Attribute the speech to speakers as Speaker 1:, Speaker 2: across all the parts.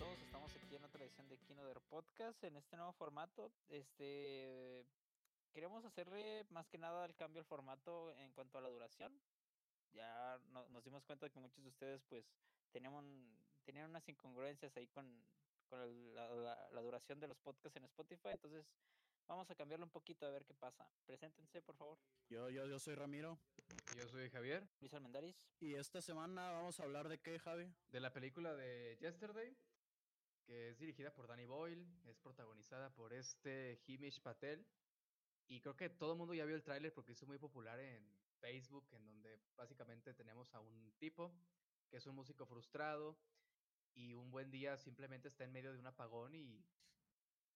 Speaker 1: todos, estamos aquí en otra edición de Kinoder Podcast en este nuevo formato. Este queremos hacerle más que nada el cambio al formato en cuanto a la duración. Ya nos dimos cuenta de que muchos de ustedes pues tenían, tenían unas incongruencias ahí con, con la, duración de los podcasts en Spotify, entonces vamos a cambiarlo un poquito a ver qué pasa. Preséntense, por favor.
Speaker 2: Yo, yo, yo soy Ramiro.
Speaker 3: Yo soy Javier.
Speaker 1: Luis Almendaris.
Speaker 2: Y esta semana vamos a hablar de qué, Javi?
Speaker 3: De la película de Yesterday, que es dirigida por Danny Boyle, es protagonizada por este Himish Patel. Y creo que todo el mundo ya vio el tráiler porque es muy popular en Facebook, en donde básicamente tenemos a un tipo que es un músico frustrado y un buen día simplemente está en medio de un apagón y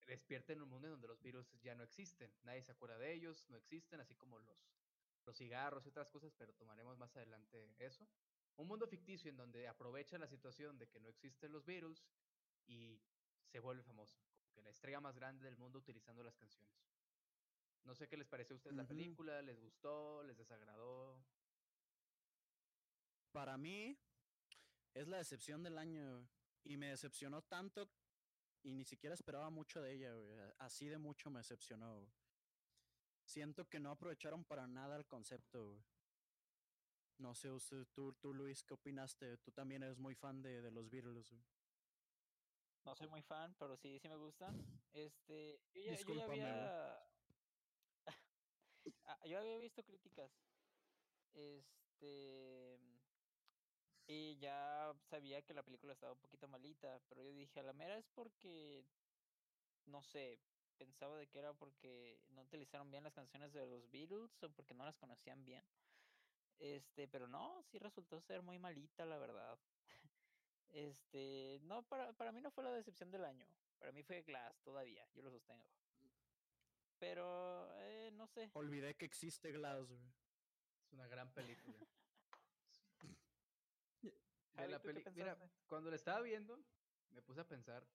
Speaker 3: despierta en un mundo en donde los virus ya no existen. Nadie se acuerda de ellos, no existen, así como los, los cigarros y otras cosas, pero tomaremos más adelante eso. Un mundo ficticio en donde aprovecha la situación de que no existen los virus y se vuelve famoso, como que la estrella más grande del mundo utilizando las canciones. No sé qué les pareció a ustedes la película, ¿les gustó? ¿Les desagradó?
Speaker 2: Para mí es la decepción del año y me decepcionó tanto y ni siquiera esperaba mucho de ella, Así de mucho me decepcionó. Siento que no aprovecharon para nada el concepto. No sé, usted, tú, tú, Luis, ¿qué opinaste? Tú también eres muy fan de, de los Beatles.
Speaker 1: No soy muy fan, pero sí, sí me gustan. Este, yo ya, había... Ah, yo había visto críticas. Este... Y ya sabía que la película estaba un poquito malita, pero yo dije, a la mera es porque, no sé, pensaba de que era porque no utilizaron bien las canciones de los Beatles o porque no las conocían bien. Este, pero no, sí resultó ser muy malita, la verdad. Este, no, para, para mí no fue la decepción del año. Para mí fue Glass todavía, yo lo sostengo. Pero, eh, no sé.
Speaker 2: Olvidé que existe Glass,
Speaker 3: Es una gran película. la Mira, cuando la estaba viendo, me puse a pensar.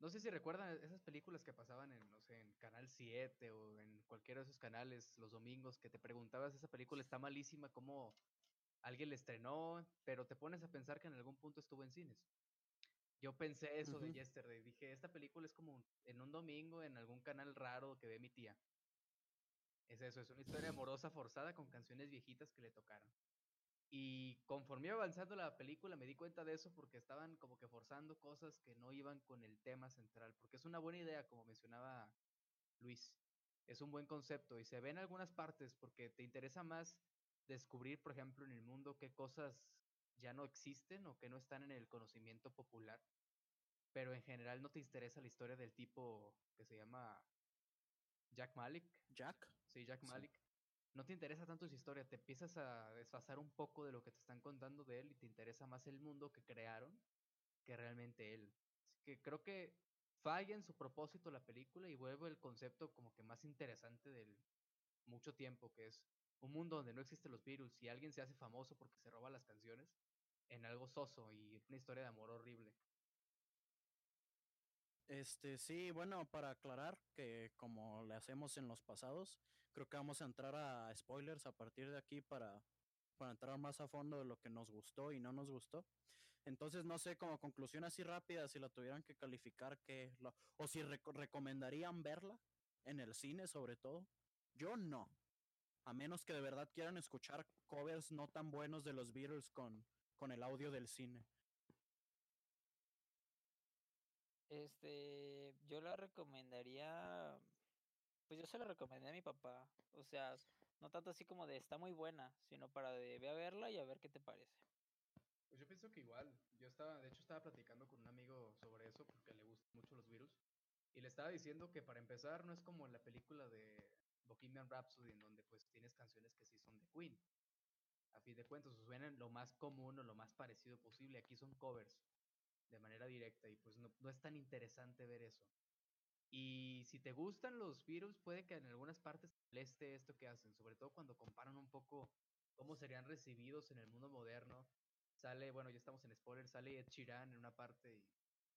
Speaker 3: No sé si recuerdan esas películas que pasaban en, no sé, en Canal 7 o en cualquiera de esos canales los domingos que te preguntabas, esa película está malísima, ¿cómo, alguien le estrenó, pero te pones a pensar que en algún punto estuvo en cines. Yo pensé eso de Yesterday, dije, esta película es como en un domingo en algún canal raro que ve mi tía. Es eso, es una historia amorosa forzada con canciones viejitas que le tocaron. Y conforme iba avanzando la película me di cuenta de eso porque estaban como que forzando cosas que no iban con el tema central, porque es una buena idea, como mencionaba Luis. Es un buen concepto y se ve en algunas partes porque te interesa más descubrir, por ejemplo, en el mundo qué cosas ya no existen o que no están en el conocimiento popular, pero en general no te interesa la historia del tipo que se llama Jack Malik.
Speaker 2: Jack.
Speaker 3: Sí, Jack Malik. No te interesa tanto su historia, te empiezas a desfasar un poco de lo que te están contando de él y te interesa más el mundo que crearon que realmente él. Así que creo que falla en su propósito la película y vuelve el concepto como que más interesante del mucho tiempo, que es un mundo donde no existen los virus y alguien se hace famoso porque se roba las canciones en algo soso y una historia de amor horrible.
Speaker 2: Este, sí, bueno, para aclarar que como le hacemos en los pasados, creo que vamos a entrar a spoilers a partir de aquí para, para entrar más a fondo de lo que nos gustó y no nos gustó. Entonces, no sé, como conclusión así rápida, si la tuvieran que calificar, que o si recomendarían verla en el cine sobre todo. Yo no a menos que de verdad quieran escuchar covers no tan buenos de los Beatles con, con el audio del cine.
Speaker 1: Este, yo la recomendaría, pues yo se la recomendé a mi papá, o sea, no tanto así como de está muy buena, sino para de ve a verla y a ver qué te parece.
Speaker 3: Pues yo pienso que igual, yo estaba, de hecho estaba platicando con un amigo sobre eso porque le gustan mucho los virus y le estaba diciendo que para empezar no es como la película de Bohemian Rhapsody, en donde pues tienes canciones que sí son de Queen. A fin de cuentas, suenan lo más común o lo más parecido posible. Aquí son covers de manera directa y pues no, es tan interesante ver eso. Y si te gustan los virus, puede que en algunas partes te moleste esto que hacen, sobre todo cuando comparan un poco cómo serían recibidos en el mundo moderno. Sale, bueno, ya estamos en spoiler, sale Ed Sheeran en una parte y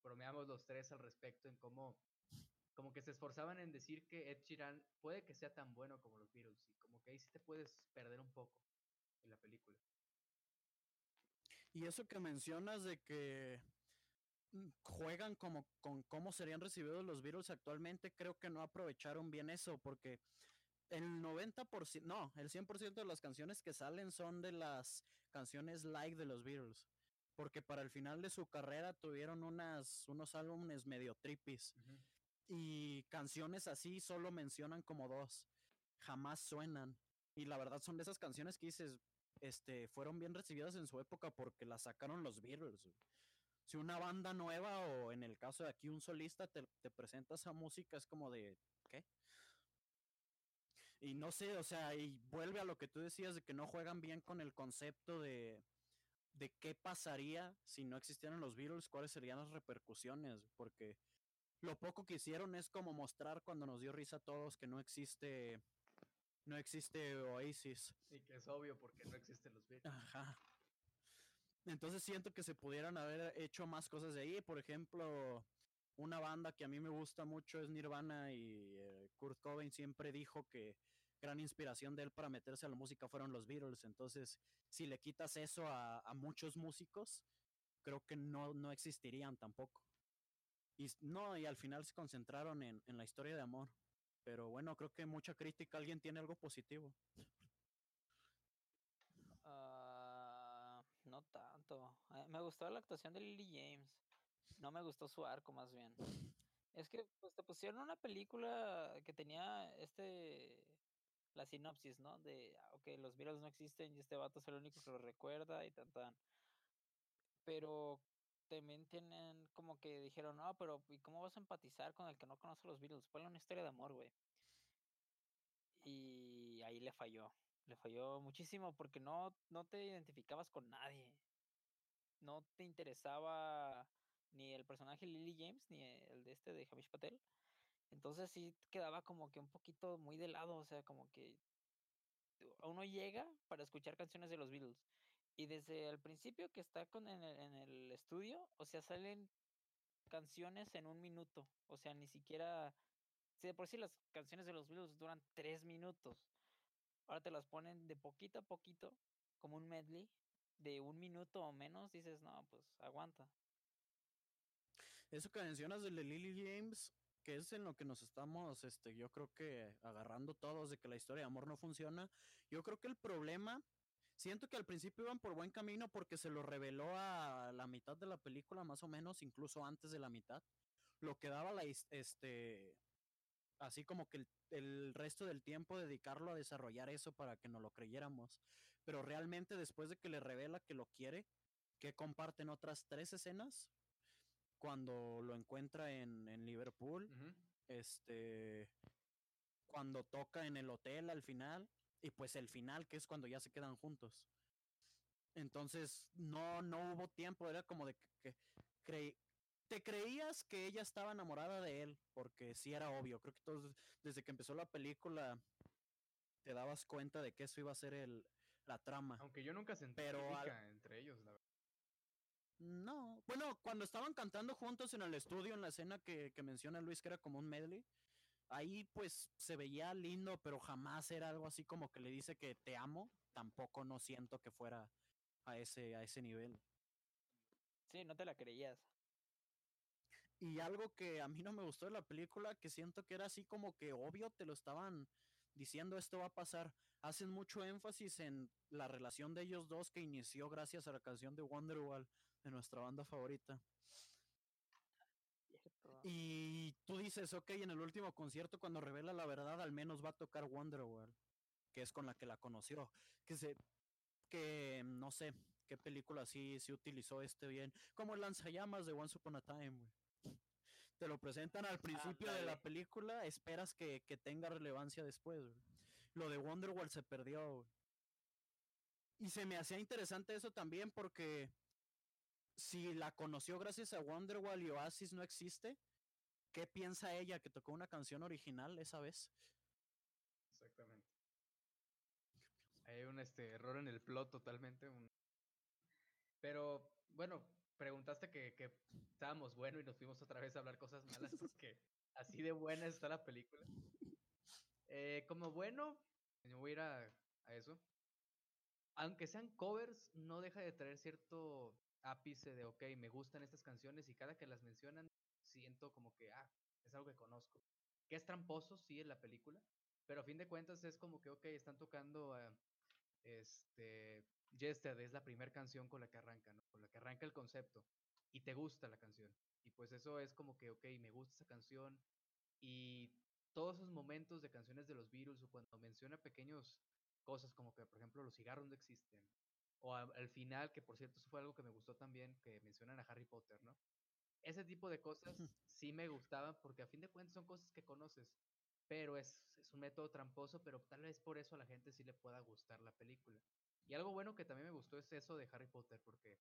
Speaker 3: bromeamos los tres al respecto en cómo como que se esforzaban en decir que Ed Sheeran puede que sea tan bueno como los Beatles y como que ahí sí te puedes perder un poco en la película.
Speaker 2: Y eso que mencionas de que mm, juegan como con cómo serían recibidos los Beatles actualmente, creo que no aprovecharon bien eso, porque el 90%, no, el 100% de las canciones que salen son de las canciones like de los Beatles. Porque para el final de su carrera tuvieron unas, unos álbumes medio trippies. Y canciones así solo mencionan como dos. Jamás suenan. Y la verdad son de esas canciones que dices, este, fueron bien recibidas en su época porque las sacaron los Beatles. Si una banda nueva o en el caso de aquí un solista te, te presenta esa música es como de, ¿qué? Y no sé, o sea, y vuelve a lo que tú decías de que no juegan bien con el concepto de, de qué pasaría si no existieran los Beatles, cuáles serían las repercusiones, porque lo poco que hicieron es como mostrar cuando nos dio risa a todos que no existe no existe Oasis.
Speaker 3: Y que es obvio porque no existen los Beatles.
Speaker 2: Ajá. Entonces siento que se pudieran haber hecho más cosas de ahí, por ejemplo, una banda que a mí me gusta mucho es Nirvana y eh, Kurt Cobain siempre dijo que gran inspiración de él para meterse a la música fueron los Beatles. Entonces, si le quitas eso a, muchos músicos, creo que no, no existirían tampoco. Y no, y al final se concentraron en, en la historia de amor. Pero bueno, creo que mucha crítica, alguien tiene algo positivo.
Speaker 1: Uh, no tanto. Eh, me gustó la actuación de Lily James. No me gustó su arco, más bien. Es que pues te pusieron una película que tenía este la sinopsis, ¿no? De, ah, ok, los virus no existen y este vato es el único que lo recuerda y tan tan. Pero también tienen como que dijeron, no, pero ¿y cómo vas a empatizar con el que no conoce los Beatles? Ponle una historia de amor, güey. Y ahí le falló. Le falló muchísimo porque no, no te identificabas con nadie. No te interesaba ni el personaje Lily James ni el de este de Hamish Patel. Entonces sí quedaba como que un poquito muy de lado, o sea, como que uno llega para escuchar canciones de los Beatles. Y desde el principio que está con en el, en el estudio, o sea, salen canciones en un minuto. O sea, ni siquiera. Si de por sí las canciones de los Beatles duran tres minutos. Ahora te las ponen de poquito a poquito, como un medley, de un minuto o menos. Dices, no, pues aguanta.
Speaker 2: Eso que mencionas de Lily James, que es en lo que nos estamos, este, yo creo que agarrando todos de que la historia de amor no funciona. Yo creo que el problema, siento que al principio iban por buen camino porque se lo reveló a la mitad de la película, más o menos, incluso antes de la mitad. Lo que daba la, este, así como que el, el resto del tiempo dedicarlo a desarrollar eso para que no lo creyéramos. Pero realmente después de que le revela que lo quiere, que comparten otras tres escenas, cuando lo encuentra en, en Liverpool, este, cuando toca en el hotel al final, y pues el final, que es cuando ya se quedan juntos. Entonces, no, no hubo tiempo, era como de que, te creías que ella estaba enamorada de él, porque sí era obvio, creo que todos, desde que empezó la película, te dabas cuenta de que eso iba a ser el, la trama.
Speaker 3: Aunque yo nunca sentí pero entre ellos, la verdad.
Speaker 2: No, bueno, cuando estaban cantando juntos en el estudio, en la escena que, menciona Luis, que era como un medley, ahí pues se veía lindo, pero jamás era algo así como que le dice que te amo. Tampoco no siento que fuera a ese, a ese nivel.
Speaker 1: Sí, no te la creías.
Speaker 2: Y algo que a mí no me gustó de la película, que siento que era así como que obvio, te lo estaban diciendo esto va a pasar. Hacen mucho énfasis en la relación de ellos dos que inició gracias a la canción de Wonderwall de nuestra banda favorita. Y tú dices, ok, en el último concierto cuando revela la verdad al menos va a tocar Wonderwall, que es con la que la conoció. Que se, que no sé qué película sí se utilizó este bien, como el lanzallamas de Once Upon a Time, Te lo presentan al principio de la película, esperas que, que tenga relevancia después, Lo de Wonderwall se perdió, Y se me hacía interesante eso también porque si la conoció gracias a Wonderwall y Oasis no existe, ¿qué piensa ella que tocó una canción original esa vez?
Speaker 3: Exactamente. Hay un este error en el plot totalmente. Pero bueno, preguntaste que, que estábamos bueno y nos fuimos otra vez a hablar cosas malas porque así de buena está la película. Eh, como bueno, me voy a ir a, a eso. Aunque sean covers, no deja de traer cierto ápice de, ok, me gustan estas canciones y cada que las mencionan siento como que, ah, es algo que conozco. Que es tramposo, sí, en la película, pero a fin de cuentas es como que, ok, están tocando a este, Yesterday, es la primera canción con la que arranca, ¿no? Con la que arranca el concepto y te gusta la canción. Y pues eso es como que, ok, me gusta esa canción y todos esos momentos de canciones de los Beatles o cuando menciona pequeños cosas como que, por ejemplo, los cigarros no existen. O al final, que por cierto, eso fue algo que me gustó también, que mencionan a Harry Potter, ¿no? Ese tipo de cosas sí me gustaban porque a fin de cuentas son cosas que conoces, pero es, es un método tramposo, pero tal vez por eso a la gente sí le pueda gustar la película. Y algo bueno que también me gustó es eso de Harry Potter, porque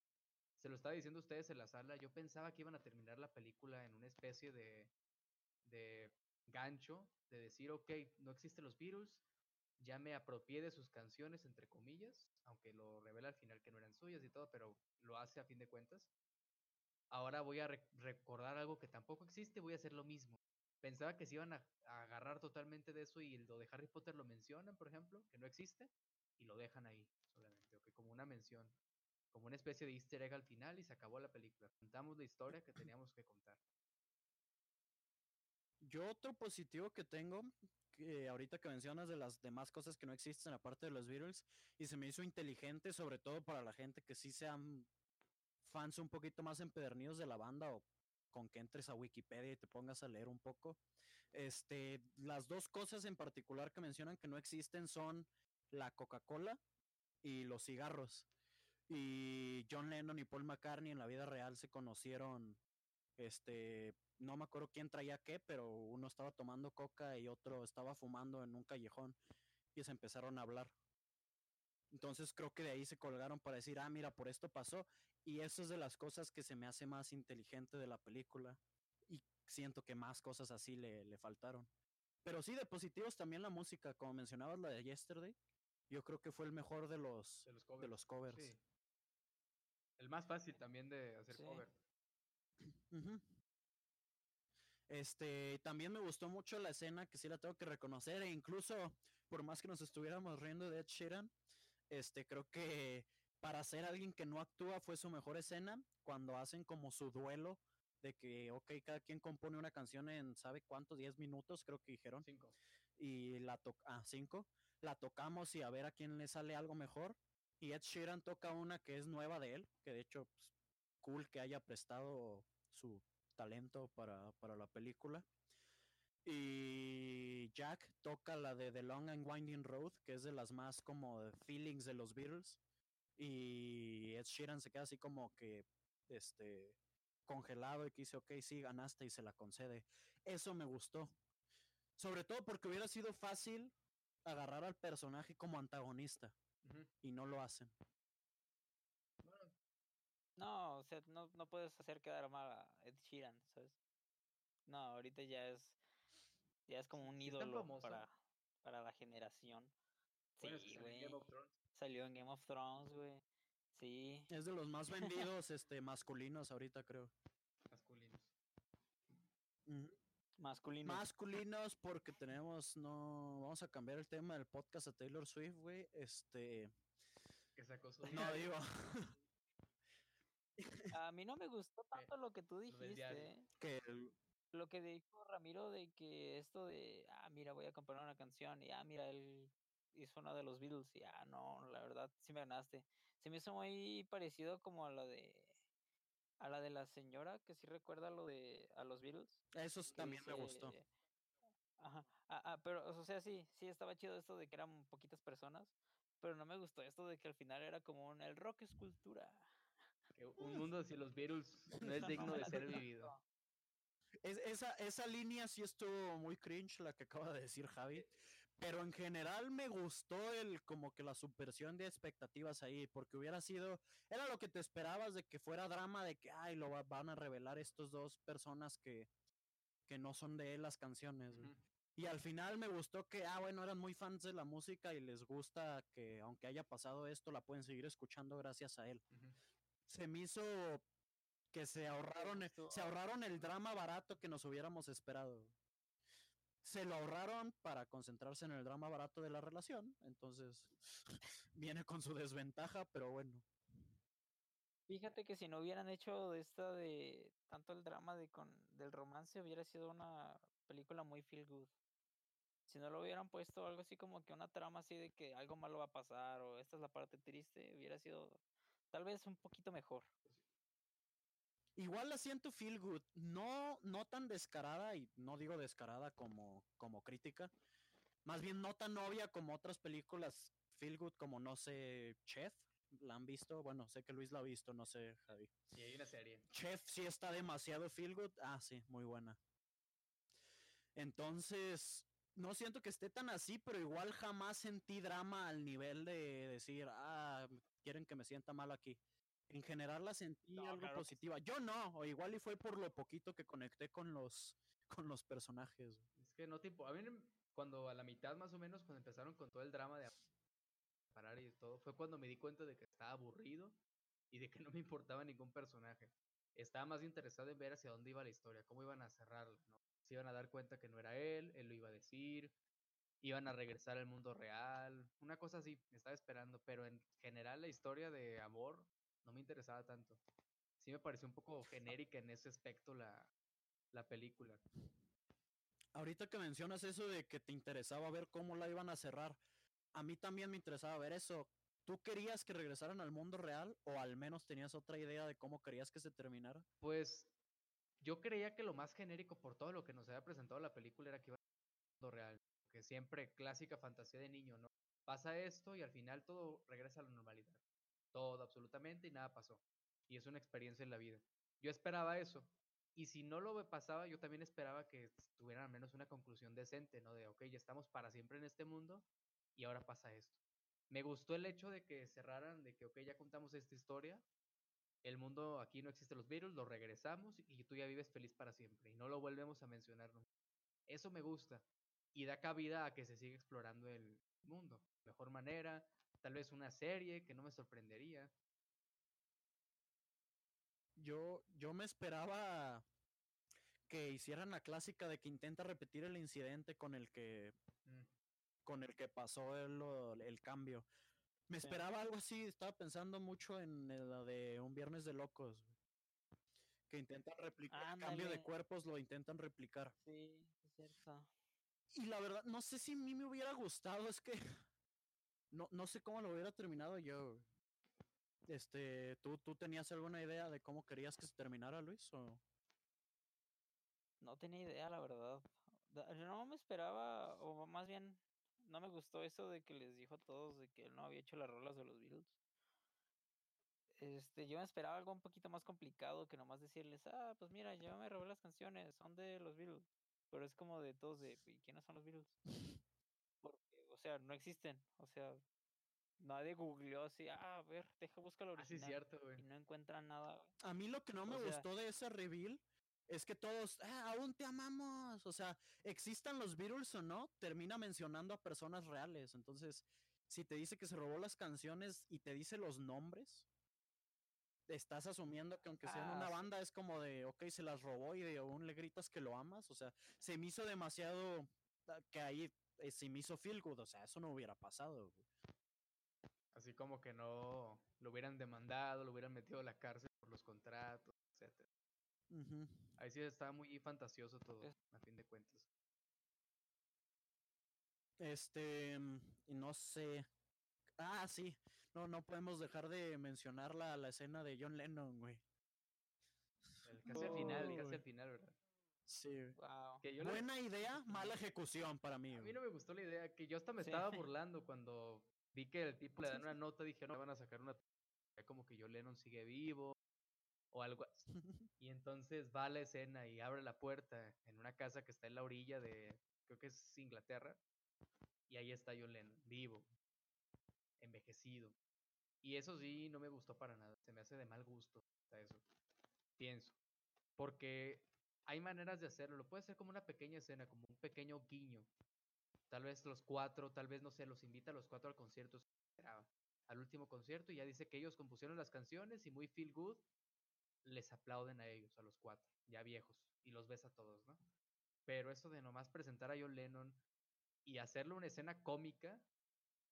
Speaker 3: se lo estaba diciendo ustedes en la sala, yo pensaba que iban a terminar la película en una especie de, de gancho, de decir, ok, no existen los Beatles, ya me apropié de sus canciones, entre comillas, aunque lo revela al final que no eran suyas y todo, pero lo hace a fin de cuentas. Ahora voy a recordar algo que tampoco existe, voy a hacer lo mismo. Pensaba que se iban a, agarrar totalmente de eso y lo de Harry Potter lo mencionan, por ejemplo, que no existe, y lo dejan ahí solamente, como una mención, como una especie de easter egg al final y se acabó la película. Contamos la historia que teníamos que contar.
Speaker 2: Yo otro positivo que tengo, que ahorita que mencionas de las demás cosas que no existen aparte de los Beatles, y se me hizo inteligente, sobre todo para la gente que sí sean fans un poquito más empedernidos de la banda o con que entres a Wikipedia y te pongas a leer un poco. Este, las dos cosas en particular que mencionan que no existen son la Coca-Cola y los cigarros. Y John Lennon y Paul McCartney en la vida real se conocieron este no me acuerdo quién traía qué, pero uno estaba tomando coca y otro estaba fumando en un callejón y se empezaron a hablar. Entonces creo que de ahí se colgaron para decir, ah, mira, por esto pasó. Y eso es de las cosas que se me hace más inteligente de la película. Y siento que más cosas así le, le faltaron. Pero sí, de positivos también la música, como mencionabas la de Yesterday. Yo creo que fue el mejor de los, de los covers.
Speaker 3: El más fácil también de hacer cover.
Speaker 2: Este, también me gustó mucho la escena, que sí la tengo que reconocer, e incluso por más que nos estuviéramos riendo de Ed Sheeran, este, creo que para ser alguien que no actúa fue su mejor escena, cuando hacen como su duelo de que, ok, cada quien compone una canción en, ¿sabe cuánto? 10 minutos, creo que dijeron.
Speaker 3: Cinco.
Speaker 2: Y la toca, ah, cinco. La tocamos y a ver a quién le sale algo mejor. Y Ed Sheeran toca una que es nueva de él, que de hecho, pues, cool que haya prestado su talento para, para la película. Y Jack toca la de The Long and Winding Road, que es de las más como feelings de los Beatles. Y Ed Sheeran se queda así como que este congelado y que dice, ok, sí, ganaste y se la concede. Eso me gustó. Sobre todo porque hubiera sido fácil agarrar al personaje como antagonista. Y no lo hacen.
Speaker 1: No, o sea, no, no puedes hacer quedar mal a Ed Sheeran, ¿sabes? No, ahorita ya es ya es como un ídolo para, para la generación. Sí, güey. Salió en Game of Thrones, güey. Sí.
Speaker 2: Es de los más vendidos este masculinos ahorita, creo.
Speaker 3: Masculinos.
Speaker 1: Masculinos.
Speaker 2: Masculinos porque tenemos no vamos a cambiar el tema del podcast a Taylor Swift, güey. Este
Speaker 3: que se acosó.
Speaker 2: No digo.
Speaker 1: A mí no me gustó tanto lo que tú dijiste.
Speaker 2: Que
Speaker 1: lo que dijo Ramiro de que esto de, ah, mira, voy a componer una canción y, ah, mira, él hizo una de los Beatles y, ah, no, la verdad, sí me ganaste. Se me hizo muy parecido como a la de, a la de la señora, que sí recuerda lo de, a los Beatles.
Speaker 2: Eso también me gustó.
Speaker 1: Ajá, ah, ah, pero, o sea, sí, sí, estaba chido esto de que eran poquitas personas, pero no me gustó esto de que al final era como un, el rock es cultura.
Speaker 3: un mundo sin los Beatles no es digno de ser vivido.
Speaker 2: Es, esa, esa línea sí estuvo muy cringe, la que acaba de decir Javi. Pero en general me gustó el como que la subversión de expectativas ahí, porque hubiera sido, era lo que te esperabas de que fuera drama, de que, ay, lo van a revelar estos dos personas que, que no son de él las canciones. Y al final me gustó que, ah, bueno, eran muy fans de la música y les gusta que aunque haya pasado esto, la pueden seguir escuchando gracias a él. Se me hizo que se ahorraron, se ahorraron el drama barato que nos hubiéramos esperado. Se lo ahorraron para concentrarse en el drama barato de la relación, entonces viene con su desventaja, pero bueno.
Speaker 1: Fíjate que si no hubieran hecho esta de tanto el drama de con del romance hubiera sido una película muy feel good. Si no lo hubieran puesto algo así como que una trama así de que algo malo va a pasar o esta es la parte triste, hubiera sido tal vez un poquito mejor.
Speaker 2: Igual la siento feel good, no, no tan descarada, y no digo descarada como, como crítica, más bien no tan obvia como otras películas feel good como, no sé, Chef, ¿la han visto? Bueno, sé que Luis la ha visto, no sé, Javi.
Speaker 3: Sí, hay una serie.
Speaker 2: Chef sí está demasiado feel good, ah, sí, muy buena. Entonces, no siento que esté tan así, pero igual jamás sentí drama al nivel de decir, ah, quieren que me sienta mal aquí en general la sentí algo positiva. Yo no, o igual y fue por lo poquito que conecté con los con los personajes.
Speaker 3: Es que no tipo, a mí cuando a la mitad más o menos cuando empezaron con todo el drama de parar y todo, fue cuando me di cuenta de que estaba aburrido y de que no me importaba ningún personaje. Estaba más interesado en ver hacia dónde iba la historia, cómo iban a cerrarla, ¿no? Se iban a dar cuenta que no era él, él lo iba a decir, iban a regresar al mundo real, una cosa así, estaba esperando, pero en general la historia de amor no me interesaba tanto. Sí me pareció un poco genérica en ese aspecto la, la película.
Speaker 2: Ahorita que mencionas eso de que te interesaba ver cómo la iban a cerrar, a mí también me interesaba ver eso. ¿Tú querías que regresaran al mundo real o al menos tenías otra idea de cómo querías que se terminara?
Speaker 3: Pues yo creía que lo más genérico por todo lo que nos había presentado la película era que iba al mundo real, que siempre clásica fantasía de niño, ¿no? Pasa esto y al final todo regresa a la normalidad todo absolutamente y nada pasó. Y es una experiencia en la vida. Yo esperaba eso. Y si no lo pasaba, yo también esperaba que tuvieran al menos una conclusión decente, ¿no? De, ok, ya estamos para siempre en este mundo y ahora pasa esto. Me gustó el hecho de que cerraran, de que, ok, ya contamos esta historia, el mundo aquí no existe los virus, lo regresamos y tú ya vives feliz para siempre y no lo volvemos a mencionar nunca. Eso me gusta y da cabida a que se siga explorando el mundo. Mejor manera, Tal vez una serie que no me sorprendería.
Speaker 2: Yo, yo me esperaba que hicieran la clásica de que intenta repetir el incidente con el que mm. con el que pasó el, el cambio. Me esperaba algo así, estaba pensando mucho en la de un viernes de locos. Que intentan replicar el cambio de cuerpos, lo intentan replicar.
Speaker 1: Sí, es cierto.
Speaker 2: Y la verdad, no sé si a mí me hubiera gustado, es que no, no sé cómo lo hubiera terminado yo. Este, ¿tú, ¿tú tenías alguna idea de cómo querías que se terminara, Luis? O...
Speaker 1: No tenía idea, la verdad. No me esperaba, o más bien, no me gustó eso de que les dijo a todos de que él no había hecho las rolas de los Beatles. Este, yo me esperaba algo un poquito más complicado que nomás decirles, ah, pues mira, yo me robé las canciones, son de los Beatles. Pero es como de todos de, ¿y quiénes son los Beatles? O sea, no existen. O sea, nadie googleó así, ah, a ver, deja buscar lo original.
Speaker 3: Así cierto, güey.
Speaker 1: Y no encuentran nada,
Speaker 2: A mí lo que no me gustó de ese reveal es que todos, ah, aún te amamos. O sea, existan los Beatles o no, termina mencionando a personas reales. Entonces, si te dice que se robó las canciones y te dice los nombres, estás asumiendo que aunque sean una ah, banda, es como de, ok, se las robó y de aún le gritas que lo amas. O sea, se me hizo demasiado ah, que ahí eh, si me hizo feel good, o sea, eso no hubiera pasado.
Speaker 3: Así como que no lo hubieran demandado, lo hubieran metido a la cárcel por los contratos, etc. Ahí sí estaba muy fantasioso todo, a fin de cuentas.
Speaker 2: Este, mm, no sé. Ah, sí. No, no podemos dejar de mencionar la, la escena de John Lennon, güey.
Speaker 3: casi al final, casi al final, ¿verdad?
Speaker 2: Sí. Buena idea, mala ejecución para mí.
Speaker 3: A mí no me gustó la idea, que yo hasta me estaba burlando cuando vi que el tipo le dan una nota, dije, no, van a sacar una... Como que yo Lennon sigue vivo o algo así. Y entonces va a la escena y abre la puerta en una casa que está en la orilla de, creo que es Inglaterra, y ahí está John Lennon, vivo, envejecido. Y eso sí, no me gustó para nada, se me hace de mal gusto eso, pienso. Porque hay maneras de hacerlo. Lo puede hacer como una pequeña escena, como un pequeño guiño. Tal vez los cuatro, tal vez no sé, los invita a los cuatro al concierto, al último concierto y ya dice que ellos compusieron las canciones y muy feel good les aplauden a ellos, a los cuatro, ya viejos, y los ves a todos, ¿no? Pero eso de nomás presentar a John Lennon y hacerle una escena cómica,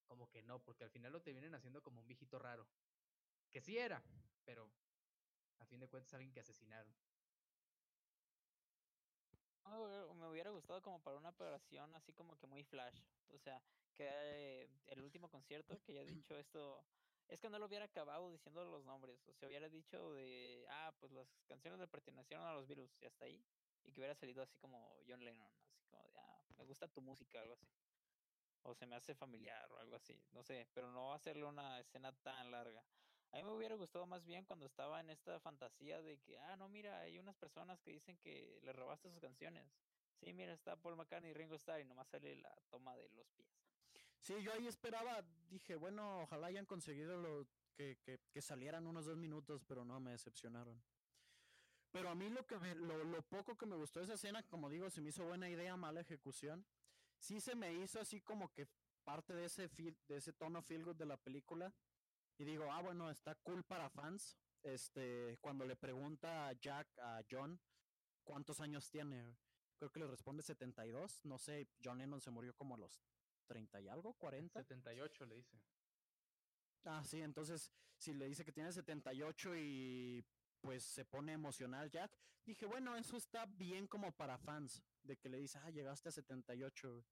Speaker 3: como que no, porque al final lo te vienen haciendo como un viejito raro. Que sí era, pero A fin de cuentas, alguien que asesinaron.
Speaker 1: Me hubiera gustado como para una operación así como que muy flash. O sea, que el último concierto que ya he dicho esto, es que no lo hubiera acabado diciendo los nombres. O sea, hubiera dicho de, ah, pues las canciones le pertenecieron a los virus y hasta ahí. Y que hubiera salido así como John Lennon, así como de, ah, me gusta tu música, algo así. O se me hace familiar o algo así, no sé, pero no hacerle una escena tan larga. A mí me hubiera gustado más bien cuando estaba en esta fantasía de que, ah, no, mira, hay unas personas que dicen que le robaste sus canciones. Sí, mira, está Paul McCartney y Ringo Starr y nomás sale la toma de los pies.
Speaker 2: Sí, yo ahí esperaba, dije, bueno, ojalá hayan conseguido lo, que, que, que salieran unos dos minutos, pero no, me decepcionaron. Pero a mí lo, que me, lo, lo, poco que me gustó de esa escena, como digo, se me hizo buena idea, mala ejecución. Sí se me hizo así como que parte de ese, de ese tono feel good de la película y digo, ah, bueno, está cool para fans. Este, cuando le pregunta a Jack a John cuántos años tiene, creo que le responde 72. No sé, John Lennon se murió como a los 30 y algo, 40.
Speaker 3: 78 le dice.
Speaker 2: Ah, sí, entonces si le dice que tiene 78 y pues se pone emocional Jack, dije, bueno, eso está bien como para fans, de que le dice, ah, llegaste a 78.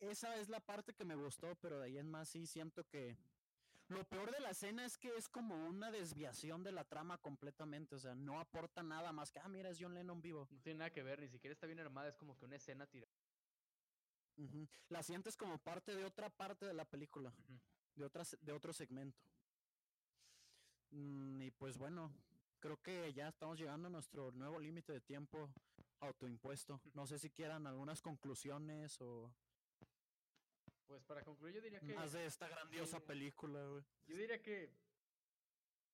Speaker 2: Esa es la parte que me gustó, pero de ahí en más sí siento que lo peor de la escena es que es como una desviación de la trama completamente, o sea, no aporta nada más que, ah, mira, es John Lennon vivo.
Speaker 3: No tiene nada que ver, ni siquiera está bien armada, es como que una escena tirada.
Speaker 2: La sientes como parte de otra parte de la película, de, otra, de otro segmento. Mm, y pues bueno, creo que ya estamos llegando a nuestro nuevo límite de tiempo autoimpuesto. No sé si quieran algunas conclusiones o
Speaker 3: pues para concluir, yo diría que.
Speaker 2: Más de esta grandiosa película, güey.
Speaker 3: Yo diría que.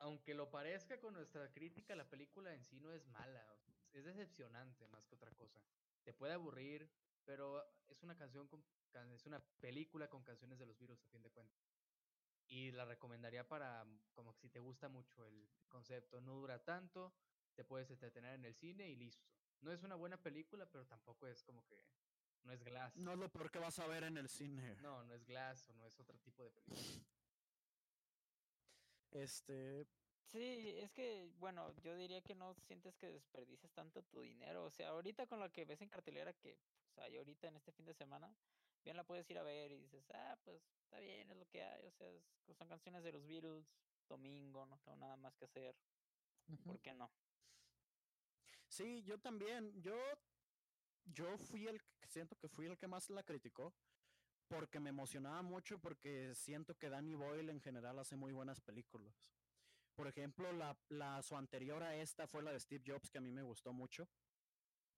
Speaker 3: Aunque lo parezca con nuestra crítica, la película en sí no es mala. Es decepcionante más que otra cosa. Te puede aburrir, pero es una canción con, es una película con canciones de los virus a fin de cuentas. Y la recomendaría para como que si te gusta mucho el concepto, no dura tanto, te puedes entretener en el cine y listo. No es una buena película, pero tampoco es como que no es Glass.
Speaker 2: No es lo peor que vas a ver en el cine.
Speaker 3: No, no es Glass o no es otro tipo de película.
Speaker 2: Este.
Speaker 1: Sí, es que, bueno, yo diría que no sientes que desperdices tanto tu dinero. O sea, ahorita con lo que ves en cartelera que pues, hay ahorita en este fin de semana, bien la puedes ir a ver y dices, ah, pues está bien, es lo que hay. O sea, son canciones de los Beatles, domingo, no tengo nada más que hacer. ¿Por qué no?
Speaker 2: Sí, yo también. Yo yo fui el que siento que fui el que más la criticó porque me emocionaba mucho porque siento que Danny Boyle en general hace muy buenas películas. Por ejemplo, la, la su anterior a esta fue la de Steve Jobs que a mí me gustó mucho.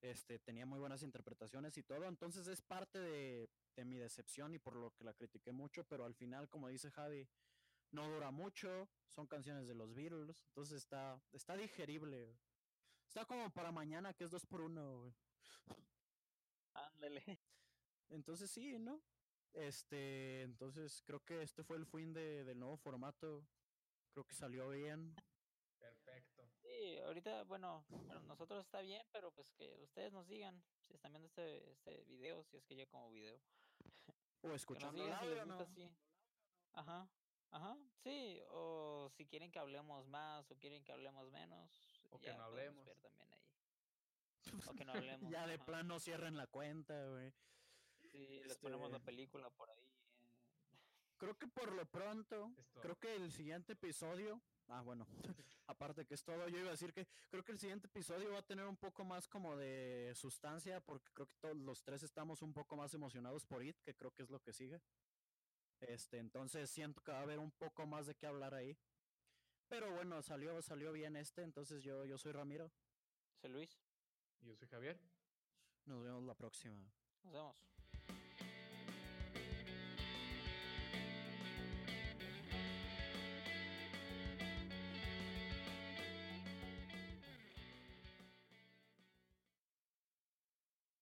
Speaker 2: Este tenía muy buenas interpretaciones y todo, entonces es parte de, de mi decepción y por lo que la critiqué mucho, pero al final, como dice Javi, no dura mucho, son canciones de los Beatles, entonces está, está digerible. Está como para mañana, que es dos por uno.
Speaker 1: Ándale.
Speaker 2: Entonces sí, ¿no? Este, entonces creo que este fue el fin de, del nuevo formato. Creo que salió bien.
Speaker 3: Perfecto.
Speaker 1: Sí, ahorita, bueno, bueno, nosotros está bien, pero pues que ustedes nos digan si están viendo este, este video, si es que ya como video.
Speaker 2: O escuchando el audio, ¿no?
Speaker 1: Ajá, ajá, sí, o si quieren que hablemos más o quieren que hablemos menos.
Speaker 3: O que no hablemos.
Speaker 1: Ver también ahí. O que no hablemos.
Speaker 2: ya de plano cierren la cuenta, güey.
Speaker 1: Sí, les ponemos la este película por ahí.
Speaker 2: Creo que por lo pronto, creo que el siguiente episodio, ah, bueno, aparte que es todo, yo iba a decir que creo que el siguiente episodio va a tener un poco más como de sustancia, porque creo que todos los tres estamos un poco más emocionados por IT, que creo que es lo que sigue. Este, entonces siento que va a haber un poco más de qué hablar ahí. Pero bueno, salió, salió bien este, entonces yo, yo soy Ramiro.
Speaker 1: Soy Luis.
Speaker 3: Yo soy Javier.
Speaker 2: Nos vemos la próxima.
Speaker 1: Nos vemos.